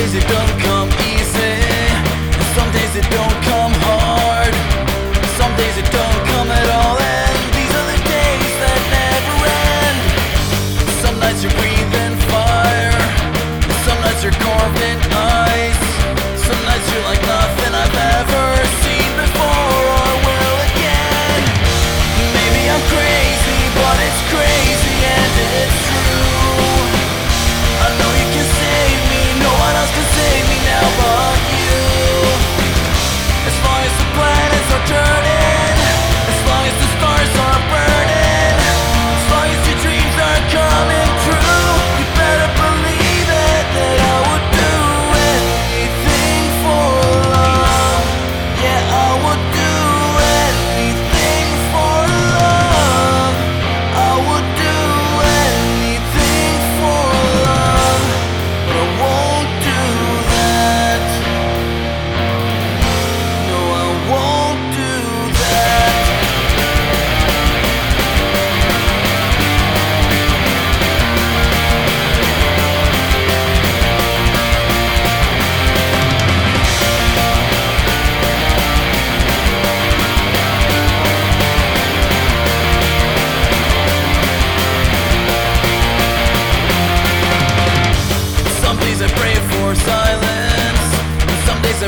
it don't come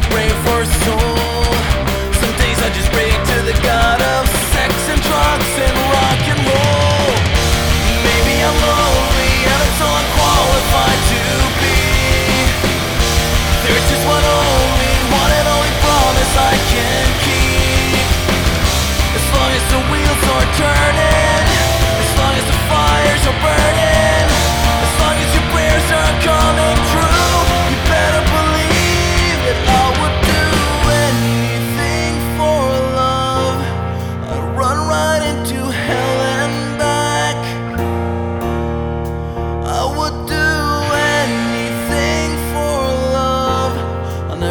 brain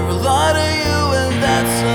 never lie to you, and that's